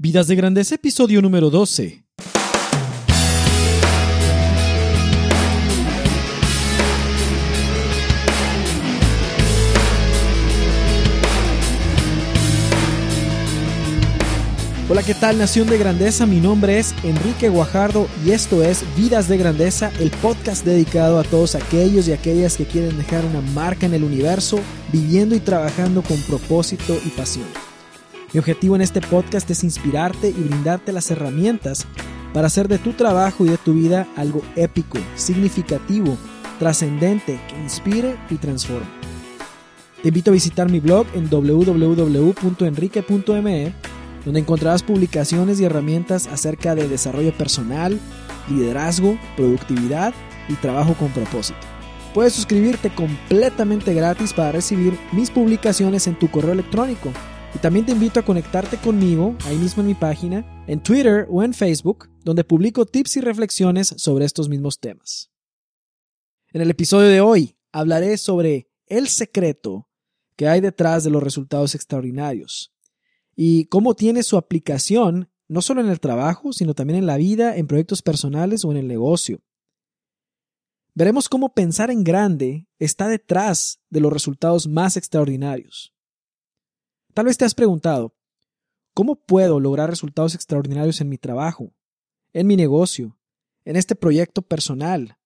Vidas de Grandeza, episodio número 12. Hola, ¿qué tal Nación de Grandeza? Mi nombre es Enrique Guajardo y esto es Vidas de Grandeza, el podcast dedicado a todos aquellos y aquellas que quieren dejar una marca en el universo, viviendo y trabajando con propósito y pasión. Mi objetivo en este podcast es inspirarte y brindarte las herramientas para hacer de tu trabajo y de tu vida algo épico, significativo, trascendente, que inspire y transforme. Te invito a visitar mi blog en www.enrique.me, donde encontrarás publicaciones y herramientas acerca de desarrollo personal, liderazgo, productividad y trabajo con propósito. Puedes suscribirte completamente gratis para recibir mis publicaciones en tu correo electrónico y también te invito a conectarte conmigo ahí mismo en mi página, en Twitter o en Facebook, donde publico tips y reflexiones sobre estos mismos temas. En el episodio de hoy hablaré sobre el secreto que hay detrás de los resultados extraordinarios y cómo tiene su aplicación no solo en el trabajo, sino también en la vida, en proyectos personales o en el negocio. Veremos cómo pensar en grande está detrás de los resultados más extraordinarios. Tal vez te has preguntado, ¿cómo puedo lograr resultados extraordinarios en mi trabajo, en mi negocio, en este proyecto personal,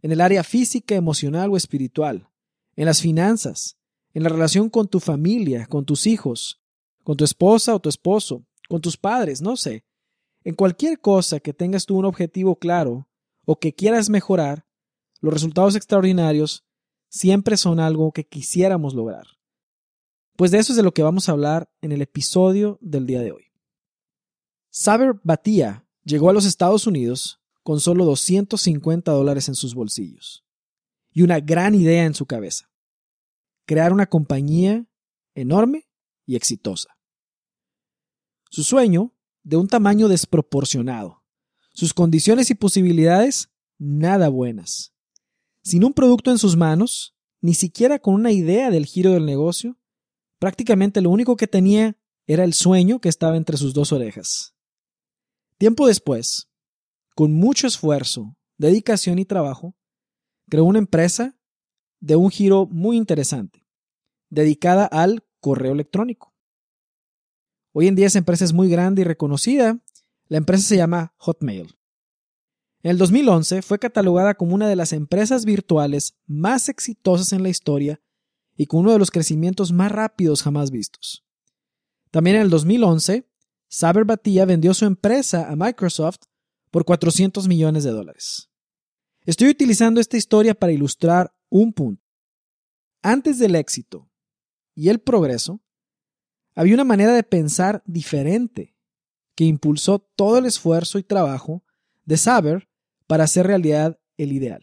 en el área física, emocional o espiritual, en las finanzas, en la relación con tu familia, con tus hijos, con tu esposa o tu esposo, con tus padres, no sé. En cualquier cosa que tengas tú un objetivo claro o que quieras mejorar, los resultados extraordinarios siempre son algo que quisiéramos lograr. Pues de eso es de lo que vamos a hablar en el episodio del día de hoy. Saber Batia llegó a los Estados Unidos con solo 250 dólares en sus bolsillos y una gran idea en su cabeza. Crear una compañía enorme y exitosa. Su sueño, de un tamaño desproporcionado. Sus condiciones y posibilidades, nada buenas. Sin un producto en sus manos, ni siquiera con una idea del giro del negocio, Prácticamente lo único que tenía era el sueño que estaba entre sus dos orejas. Tiempo después, con mucho esfuerzo, dedicación y trabajo, creó una empresa de un giro muy interesante, dedicada al correo electrónico. Hoy en día esa empresa es muy grande y reconocida. La empresa se llama Hotmail. En el 2011 fue catalogada como una de las empresas virtuales más exitosas en la historia y con uno de los crecimientos más rápidos jamás vistos. También en el 2011, Saber Batia vendió su empresa a Microsoft por 400 millones de dólares. Estoy utilizando esta historia para ilustrar un punto. Antes del éxito y el progreso, había una manera de pensar diferente que impulsó todo el esfuerzo y trabajo de Saber para hacer realidad el ideal.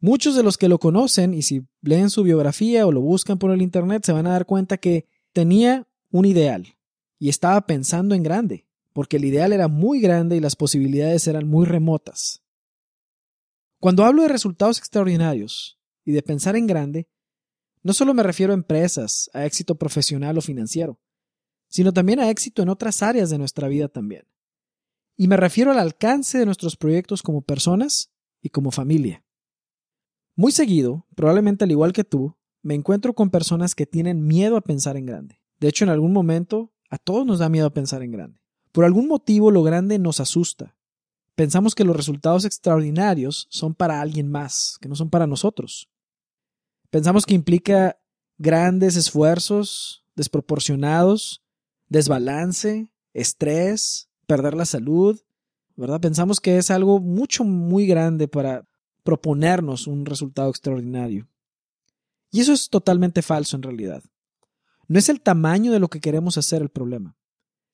Muchos de los que lo conocen y si leen su biografía o lo buscan por el Internet se van a dar cuenta que tenía un ideal y estaba pensando en grande, porque el ideal era muy grande y las posibilidades eran muy remotas. Cuando hablo de resultados extraordinarios y de pensar en grande, no solo me refiero a empresas, a éxito profesional o financiero, sino también a éxito en otras áreas de nuestra vida también. Y me refiero al alcance de nuestros proyectos como personas y como familia. Muy seguido, probablemente al igual que tú, me encuentro con personas que tienen miedo a pensar en grande. De hecho, en algún momento, a todos nos da miedo a pensar en grande. Por algún motivo, lo grande nos asusta. Pensamos que los resultados extraordinarios son para alguien más, que no son para nosotros. Pensamos que implica grandes esfuerzos desproporcionados, desbalance, estrés, perder la salud, ¿verdad? Pensamos que es algo mucho, muy grande para proponernos un resultado extraordinario. Y eso es totalmente falso en realidad. No es el tamaño de lo que queremos hacer el problema,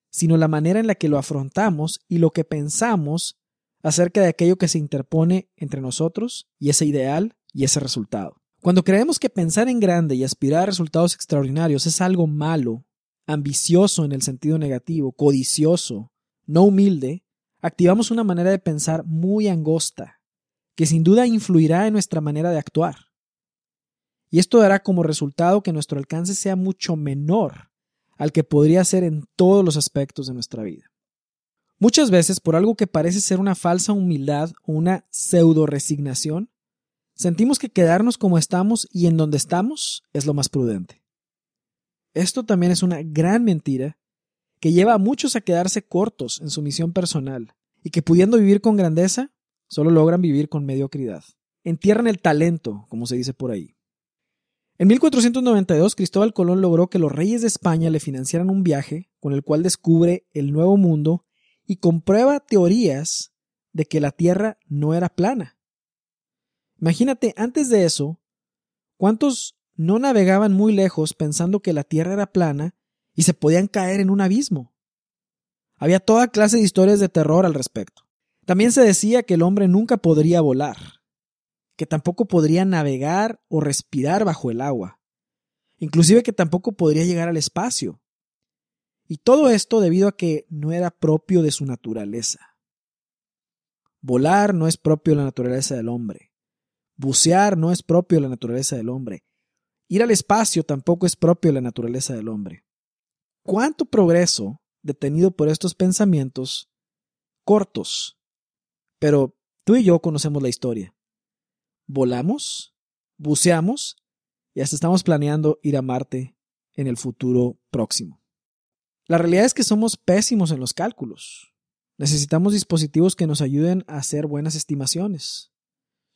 sino la manera en la que lo afrontamos y lo que pensamos acerca de aquello que se interpone entre nosotros y ese ideal y ese resultado. Cuando creemos que pensar en grande y aspirar a resultados extraordinarios es algo malo, ambicioso en el sentido negativo, codicioso, no humilde, activamos una manera de pensar muy angosta que sin duda influirá en nuestra manera de actuar. Y esto dará como resultado que nuestro alcance sea mucho menor al que podría ser en todos los aspectos de nuestra vida. Muchas veces, por algo que parece ser una falsa humildad o una pseudo resignación, sentimos que quedarnos como estamos y en donde estamos es lo más prudente. Esto también es una gran mentira que lleva a muchos a quedarse cortos en su misión personal y que pudiendo vivir con grandeza, solo logran vivir con mediocridad. Entierran el talento, como se dice por ahí. En 1492, Cristóbal Colón logró que los reyes de España le financiaran un viaje con el cual descubre el nuevo mundo y comprueba teorías de que la Tierra no era plana. Imagínate, antes de eso, ¿cuántos no navegaban muy lejos pensando que la Tierra era plana y se podían caer en un abismo? Había toda clase de historias de terror al respecto. También se decía que el hombre nunca podría volar que tampoco podría navegar o respirar bajo el agua, inclusive que tampoco podría llegar al espacio. Y todo esto debido a que no era propio de su naturaleza. Volar no es propio de la naturaleza del hombre. Bucear no es propio de la naturaleza del hombre. Ir al espacio tampoco es propio de la naturaleza del hombre. ¿Cuánto progreso detenido por estos pensamientos cortos? Pero tú y yo conocemos la historia volamos, buceamos y hasta estamos planeando ir a Marte en el futuro próximo. La realidad es que somos pésimos en los cálculos. Necesitamos dispositivos que nos ayuden a hacer buenas estimaciones.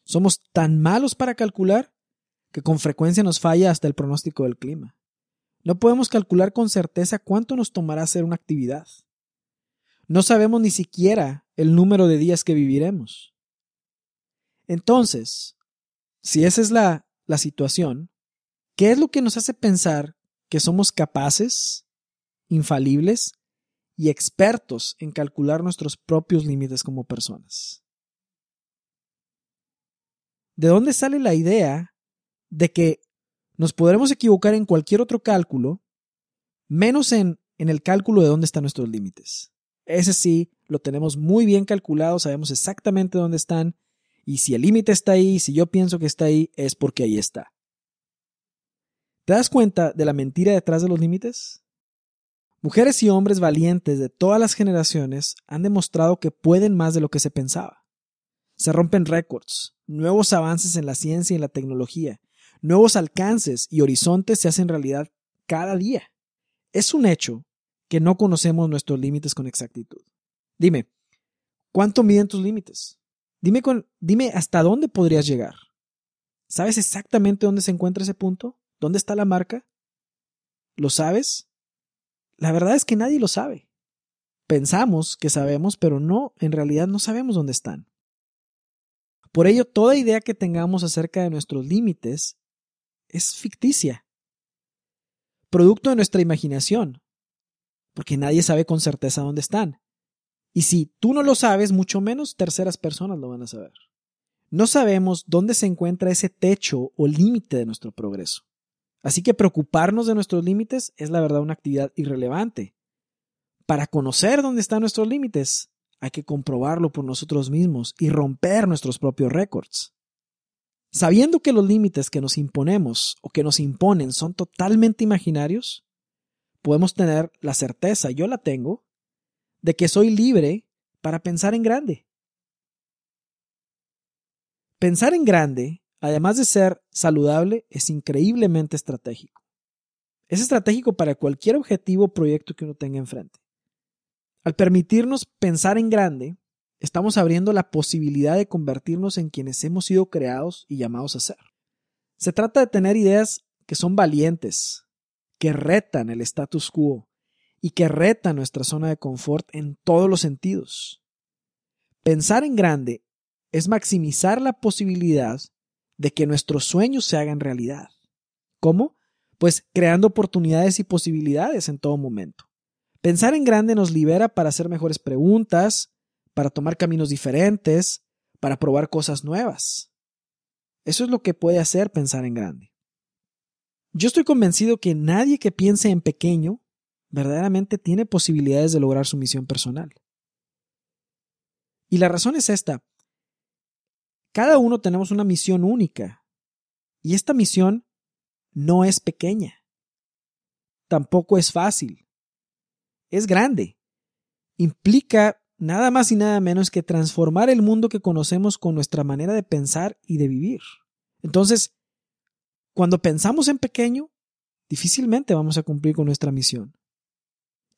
Somos tan malos para calcular que con frecuencia nos falla hasta el pronóstico del clima. No podemos calcular con certeza cuánto nos tomará hacer una actividad. No sabemos ni siquiera el número de días que viviremos. Entonces, si esa es la, situación, ¿qué es lo que nos hace pensar que somos capaces, infalibles y expertos en calcular nuestros propios límites como personas? ¿De dónde sale la idea de que nos podremos equivocar en cualquier otro cálculo, menos en, en el cálculo de dónde están nuestros límites? Ese sí, lo tenemos muy bien calculado, sabemos exactamente dónde están y si el límite está ahí, si yo pienso que está ahí, es porque ahí está. ¿Te das cuenta de la mentira detrás de los límites? Mujeres y hombres valientes de todas las generaciones han demostrado que pueden más de lo que se pensaba. Se rompen récords, nuevos avances en la ciencia y en la tecnología, nuevos alcances y horizontes se hacen realidad cada día. Es un hecho que no conocemos nuestros límites con exactitud. Dime, ¿cuánto miden tus límites? Dime, con, dime hasta dónde podrías llegar. ¿Sabes exactamente dónde se encuentra ese punto? ¿Dónde está la marca? ¿Lo sabes? La verdad es que nadie lo sabe. Pensamos que sabemos, pero no, en realidad no sabemos dónde están. Por ello, toda idea que tengamos acerca de nuestros límites es ficticia, producto de nuestra imaginación, porque nadie sabe con certeza dónde están. Y si tú no lo sabes, mucho menos terceras personas lo van a saber. No sabemos dónde se encuentra ese techo o límite de nuestro progreso. Así que preocuparnos de nuestros límites es la verdad una actividad irrelevante. Para conocer dónde están nuestros límites, hay que comprobarlo por nosotros mismos y romper nuestros propios récords. Sabiendo que los límites que nos imponemos o que nos imponen son totalmente imaginarios, podemos tener la certeza, yo la tengo, de que soy libre para pensar en grande. Pensar en grande, además de ser saludable, es increíblemente estratégico. Es estratégico para cualquier objetivo o proyecto que uno tenga enfrente. Al permitirnos pensar en grande, estamos abriendo la posibilidad de convertirnos en quienes hemos sido creados y llamados a ser. Se trata de tener ideas que son valientes, que retan el status quo, y que reta nuestra zona de confort en todos los sentidos. Pensar en grande es maximizar la posibilidad de que nuestros sueños se hagan realidad. ¿Cómo? Pues creando oportunidades y posibilidades en todo momento. Pensar en grande nos libera para hacer mejores preguntas, para tomar caminos diferentes, para probar cosas nuevas. Eso es lo que puede hacer pensar en grande. Yo estoy convencido que nadie que piense en pequeño verdaderamente tiene posibilidades de lograr su misión personal. Y la razón es esta. Cada uno tenemos una misión única. Y esta misión no es pequeña. tampoco es fácil. Es grande. Implica nada más y nada menos que transformar el mundo que conocemos con nuestra manera de pensar y de vivir. Entonces, cuando pensamos en pequeño, difícilmente vamos a cumplir con nuestra misión.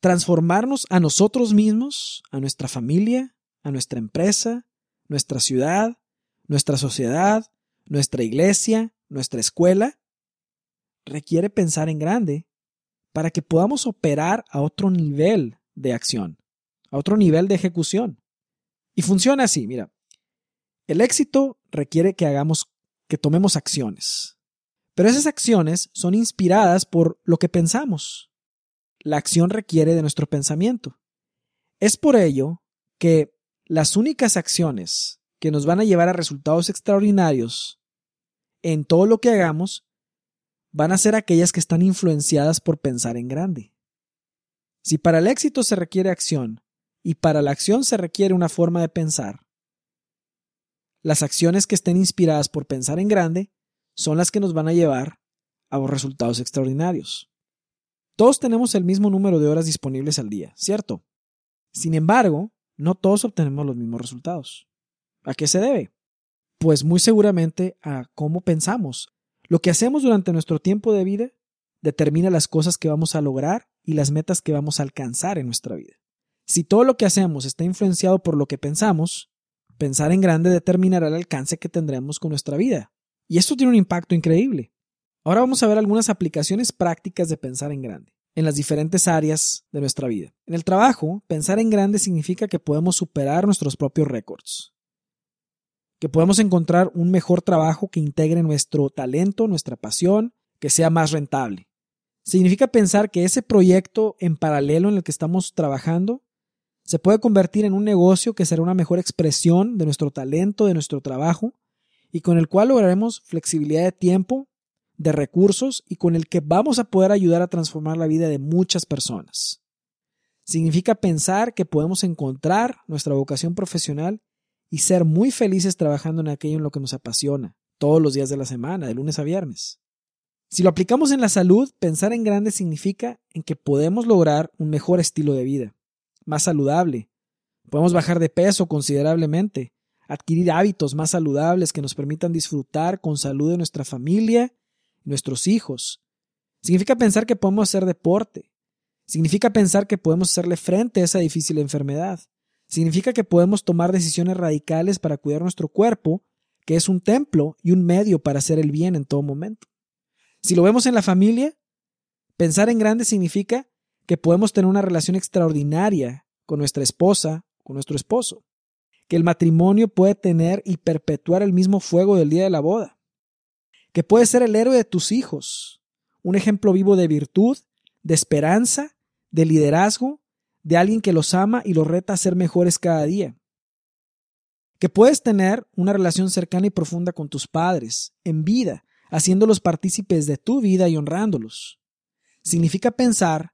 Transformarnos a nosotros mismos, a nuestra familia, a nuestra empresa, nuestra ciudad, nuestra sociedad, nuestra iglesia, nuestra escuela, requiere pensar en grande para que podamos operar a otro nivel de acción, a otro nivel de ejecución. Y funciona así, mira. El éxito requiere que hagamos, que tomemos acciones. Pero esas acciones son inspiradas por lo que pensamos. La acción requiere de nuestro pensamiento. Es por ello que las únicas acciones que nos van a llevar a resultados extraordinarios en todo lo que hagamos van a ser aquellas que están influenciadas por pensar en grande. Si para el éxito se requiere acción y para la acción se requiere una forma de pensar, las acciones que estén inspiradas por pensar en grande son las que nos van a llevar a resultados extraordinarios. Todos tenemos el mismo número de horas disponibles al día, ¿cierto? Sin embargo, no todos obtenemos los mismos resultados. ¿A qué se debe? Pues muy seguramente a cómo pensamos, lo que hacemos durante nuestro tiempo de vida determina las cosas que vamos a lograr y las metas que vamos a alcanzar en nuestra vida. Si todo lo que hacemos está influenciado por lo que pensamos, pensar en grande determinará el alcance que tendremos con nuestra vida. Y esto tiene un impacto increíble. Ahora vamos a ver algunas aplicaciones prácticas de pensar en grande en las diferentes áreas de nuestra vida. En el trabajo, pensar en grande significa que podemos superar nuestros propios récords que podemos encontrar un mejor trabajo que integre nuestro talento, nuestra pasión, que sea más rentable. Significa pensar que ese proyecto en paralelo en el que estamos trabajando se puede convertir en un negocio que será una mejor expresión de nuestro talento, de nuestro trabajo, y con el cual lograremos flexibilidad de tiempo, de recursos y con el que vamos a poder ayudar a transformar la vida de muchas personas. Significa pensar que podemos encontrar nuestra vocación profesional y ser muy felices trabajando en aquello en lo que nos apasiona, todos los días de la semana, de lunes a viernes. Si lo aplicamos en la salud, pensar en grande significa en que podemos lograr un mejor estilo de vida, más saludable. Podemos bajar de peso considerablemente, adquirir hábitos más saludables que nos permitan disfrutar con salud de nuestra familia nuestros hijos. Significa pensar que podemos hacer deporte. Significa pensar que podemos hacerle frente a esa difícil enfermedad. Significa que podemos tomar decisiones radicales para cuidar nuestro cuerpo, que es un templo y un medio para hacer el bien en todo momento. Si lo vemos en la familia, pensar en grande significa que podemos tener una relación extraordinaria con nuestra esposa, con nuestro esposo, que el matrimonio puede tener y perpetuar el mismo fuego del día de la boda, que puede ser el héroe de tus hijos, un ejemplo vivo de virtud, de esperanza, de liderazgo de alguien que los ama y los reta a ser mejores cada día. Que puedes tener una relación cercana y profunda con tus padres, en vida, haciéndolos partícipes de tu vida y honrándolos. Significa pensar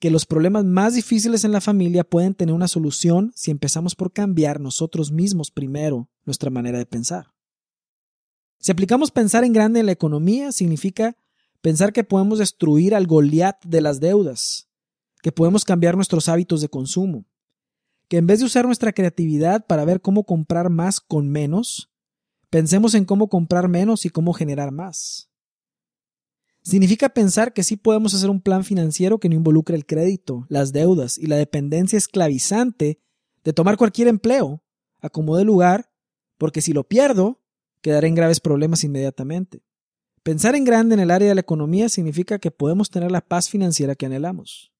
que los problemas más difíciles en la familia pueden tener una solución si empezamos por cambiar nosotros mismos primero nuestra manera de pensar. Si aplicamos pensar en grande en la economía, significa pensar que podemos destruir al Goliat de las deudas, que podemos cambiar nuestros hábitos de consumo, que en vez de usar nuestra creatividad para ver cómo comprar más con menos, pensemos en cómo comprar menos y cómo generar más. Significa pensar que sí podemos hacer un plan financiero que no involucre el crédito, las deudas y la dependencia esclavizante de tomar cualquier empleo, acomode lugar, porque si lo pierdo, quedaré en graves problemas inmediatamente. Pensar en grande en el área de la economía significa que podemos tener la paz financiera que anhelamos.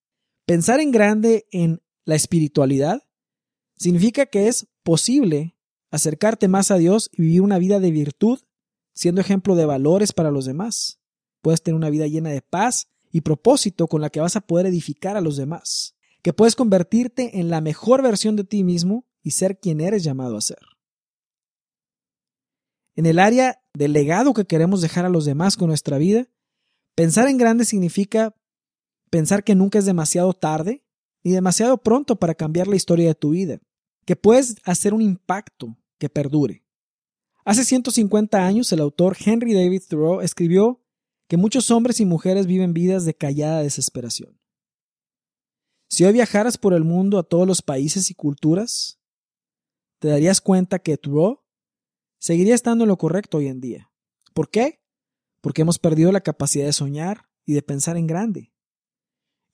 Pensar en grande en la espiritualidad significa que es posible acercarte más a Dios y vivir una vida de virtud, siendo ejemplo de valores para los demás. Puedes tener una vida llena de paz y propósito con la que vas a poder edificar a los demás, que puedes convertirte en la mejor versión de ti mismo y ser quien eres llamado a ser. En el área del legado que queremos dejar a los demás con nuestra vida, pensar en grande significa pensar que nunca es demasiado tarde ni demasiado pronto para cambiar la historia de tu vida, que puedes hacer un impacto que perdure. Hace 150 años el autor Henry David Thoreau escribió que muchos hombres y mujeres viven vidas de callada desesperación. Si hoy viajaras por el mundo a todos los países y culturas, te darías cuenta que Thoreau seguiría estando en lo correcto hoy en día. ¿Por qué? Porque hemos perdido la capacidad de soñar y de pensar en grande.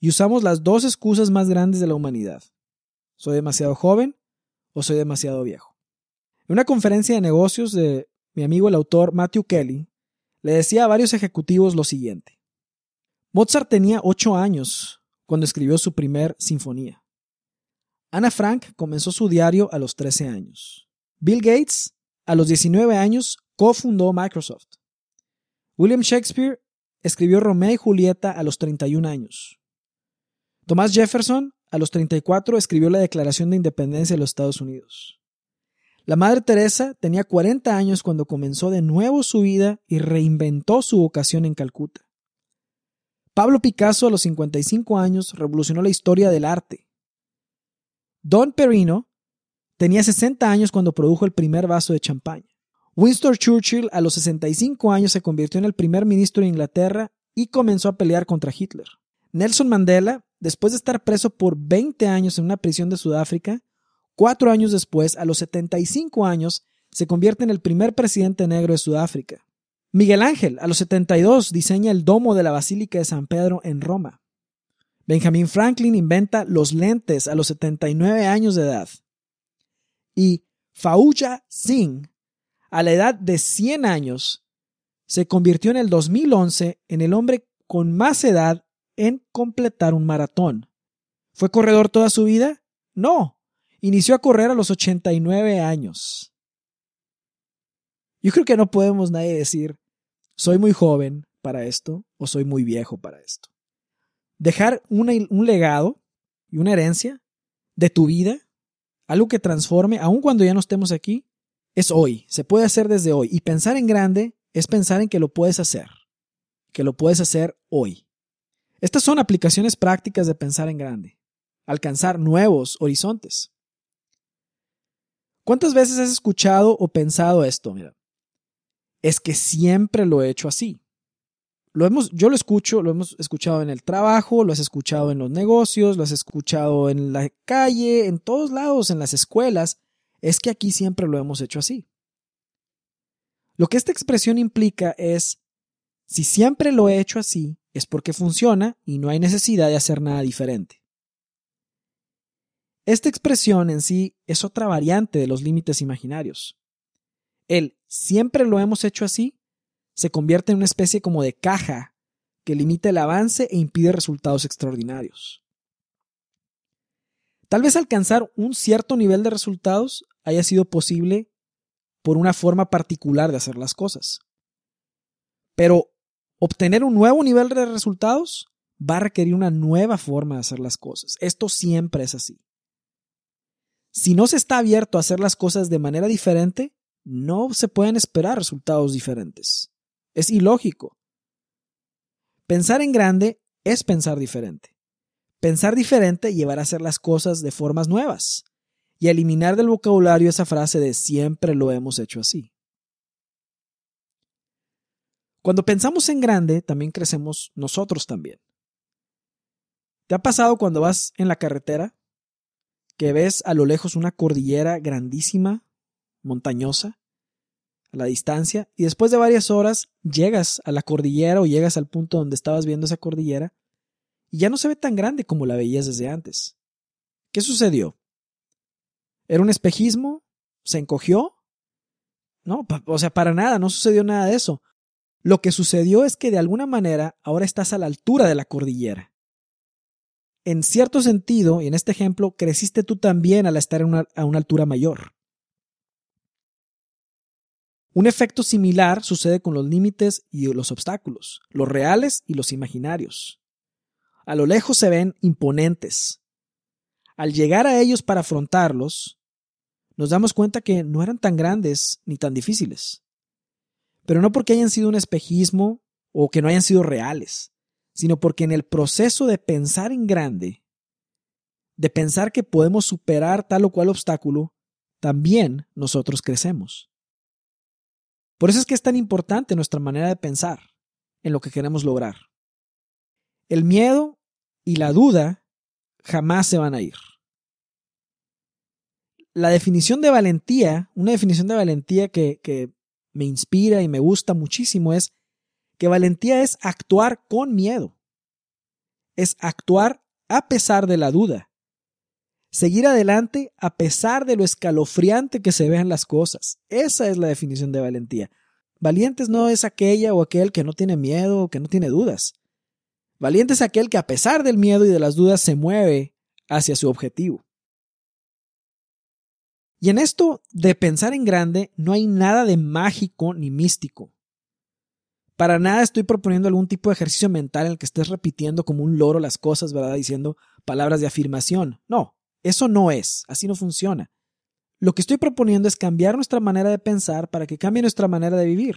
Y usamos las dos excusas más grandes de la humanidad. Soy demasiado joven o soy demasiado viejo. En una conferencia de negocios de mi amigo el autor Matthew Kelly, le decía a varios ejecutivos lo siguiente. Mozart tenía ocho años cuando escribió su primer sinfonía. Ana Frank comenzó su diario a los 13 años. Bill Gates, a los 19 años, cofundó Microsoft. William Shakespeare escribió Romeo y Julieta a los 31 años. Thomas Jefferson, a los 34, escribió la Declaración de Independencia de los Estados Unidos. La Madre Teresa tenía 40 años cuando comenzó de nuevo su vida y reinventó su vocación en Calcuta. Pablo Picasso a los 55 años revolucionó la historia del arte. Don Perino tenía 60 años cuando produjo el primer vaso de champaña. Winston Churchill a los 65 años se convirtió en el primer ministro de Inglaterra y comenzó a pelear contra Hitler. Nelson Mandela, después de estar preso por 20 años en una prisión de Sudáfrica, cuatro años después, a los 75 años, se convierte en el primer presidente negro de Sudáfrica. Miguel Ángel, a los 72, diseña el domo de la Basílica de San Pedro en Roma. Benjamin Franklin inventa los lentes a los 79 años de edad. Y Fauja Singh, a la edad de 100 años, se convirtió en el 2011 en el hombre con más edad en completar un maratón. ¿Fue corredor toda su vida? No. Inició a correr a los 89 años. Yo creo que no podemos nadie decir, soy muy joven para esto o soy muy viejo para esto. Dejar un legado y una herencia de tu vida, algo que transforme, aun cuando ya no estemos aquí, es hoy, se puede hacer desde hoy. Y pensar en grande es pensar en que lo puedes hacer, que lo puedes hacer hoy. Estas son aplicaciones prácticas de pensar en grande, alcanzar nuevos horizontes. ¿Cuántas veces has escuchado o pensado esto? Mira, es que siempre lo he hecho así. Lo hemos, yo lo escucho, lo hemos escuchado en el trabajo, lo has escuchado en los negocios, lo has escuchado en la calle, en todos lados, en las escuelas. Es que aquí siempre lo hemos hecho así. Lo que esta expresión implica es, si siempre lo he hecho así, es porque funciona y no hay necesidad de hacer nada diferente. Esta expresión en sí es otra variante de los límites imaginarios. El siempre lo hemos hecho así se convierte en una especie como de caja que limita el avance e impide resultados extraordinarios. Tal vez alcanzar un cierto nivel de resultados haya sido posible por una forma particular de hacer las cosas. Pero obtener un nuevo nivel de resultados va a requerir una nueva forma de hacer las cosas. Esto siempre es así. Si no se está abierto a hacer las cosas de manera diferente, no se pueden esperar resultados diferentes. Es ilógico. Pensar en grande es pensar diferente. Pensar diferente llevará a hacer las cosas de formas nuevas y eliminar del vocabulario esa frase de siempre lo hemos hecho así. Cuando pensamos en grande, también crecemos nosotros también. ¿Te ha pasado cuando vas en la carretera que ves a lo lejos una cordillera grandísima montañosa, a la distancia, y después de varias horas llegas a la cordillera o llegas al punto donde estabas viendo esa cordillera, y ya no se ve tan grande como la veías desde antes. ¿Qué sucedió? ¿Era un espejismo? ¿Se encogió? No, o sea, para nada, no sucedió nada de eso. Lo que sucedió es que de alguna manera ahora estás a la altura de la cordillera. En cierto sentido, y en este ejemplo, creciste tú también al estar a una altura mayor. Un efecto similar sucede con los límites y los obstáculos, los reales y los imaginarios. A lo lejos se ven imponentes. Al llegar a ellos para afrontarlos, nos damos cuenta que no eran tan grandes ni tan difíciles. Pero no porque hayan sido un espejismo o que no hayan sido reales, sino porque en el proceso de pensar en grande, de pensar que podemos superar tal o cual obstáculo, también nosotros crecemos. Por eso es que es tan importante nuestra manera de pensar, en lo que queremos lograr. El miedo y la duda jamás se van a ir. La definición de valentía, una definición de valentía que, que me inspira y me gusta muchísimo es que valentía es actuar con miedo. Es actuar a pesar de la duda. Seguir adelante a pesar de lo escalofriante que se vean las cosas. Esa es la definición de valentía. Valientes no es aquella o aquel que no tiene miedo o que no tiene dudas. Valiente es aquel que a pesar del miedo y de las dudas se mueve hacia su objetivo. Y en esto de pensar en grande no hay nada de mágico ni místico. Para nada estoy proponiendo algún tipo de ejercicio mental en el que estés repitiendo como un loro las cosas, ¿verdad? Diciendo palabras de afirmación. No, eso no es, así no funciona. Lo que estoy proponiendo es cambiar nuestra manera de pensar para que cambie nuestra manera de vivir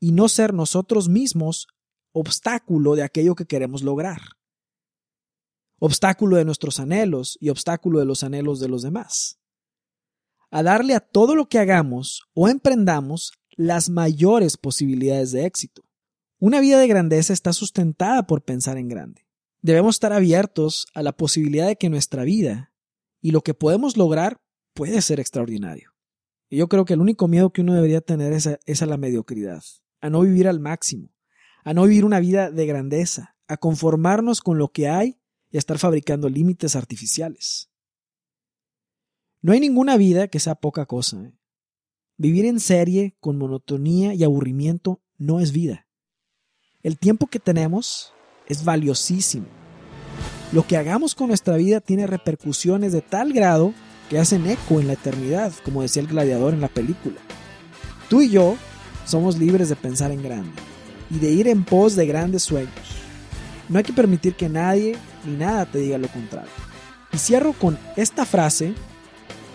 y no ser nosotros mismos obstáculo de aquello que queremos lograr. Obstáculo de nuestros anhelos y obstáculo de los anhelos de los demás. A darle a todo lo que hagamos o emprendamos las mayores posibilidades de éxito. Una vida de grandeza está sustentada por pensar en grande. Debemos estar abiertos a la posibilidad de que nuestra vida y lo que podemos lograr puede ser extraordinario. Y yo creo que el único miedo que uno debería tener es a, la mediocridad, a no vivir al máximo, a no vivir una vida de grandeza, a conformarnos con lo que hay y a estar fabricando límites artificiales. No hay ninguna vida que sea poca cosa. ¿eh? Vivir en serie con monotonía y aburrimiento no es vida. El tiempo que tenemos es valiosísimo. Lo que hagamos con nuestra vida tiene repercusiones de tal grado que hacen eco en la eternidad, como decía el gladiador en la película. Tú y yo somos libres de pensar en grande y de ir en pos de grandes sueños. No hay que permitir que nadie ni nada te diga lo contrario. Y cierro con esta frase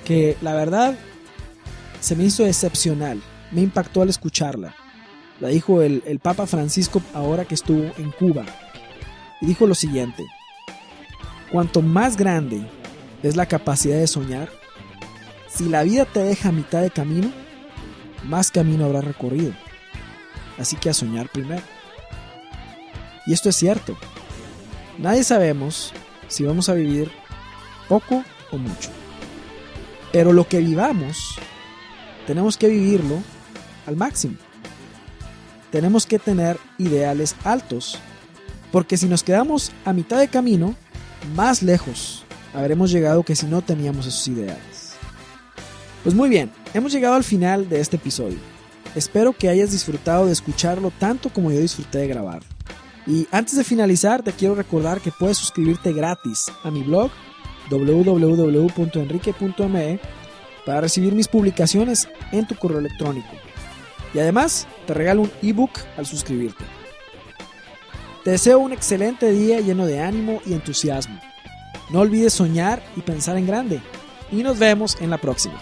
que la verdad se me hizo excepcional, me impactó al escucharla. La dijo el, Papa Francisco ahora que estuvo en Cuba. Y dijo lo siguiente, cuanto más grande es la capacidad de soñar, si la vida te deja a mitad de camino, más camino habrá recorrido. Así que a soñar primero. Y esto es cierto. Nadie sabemos si vamos a vivir poco o mucho. Pero lo que vivamos tenemos que vivirlo al máximo. Tenemos que tener ideales altos, porque si nos quedamos a mitad de camino, más lejos habremos llegado que si no teníamos esos ideales. Pues muy bien, hemos llegado al final de este episodio. Espero que hayas disfrutado de escucharlo tanto como yo disfruté de grabarlo. Y antes de finalizar, te quiero recordar que puedes suscribirte gratis a mi blog www.enrique.me para recibir mis publicaciones en tu correo electrónico. Y además te regalo un ebook al suscribirte. Te deseo un excelente día lleno de ánimo y entusiasmo. No olvides soñar y pensar en grande. Y nos vemos en la próxima.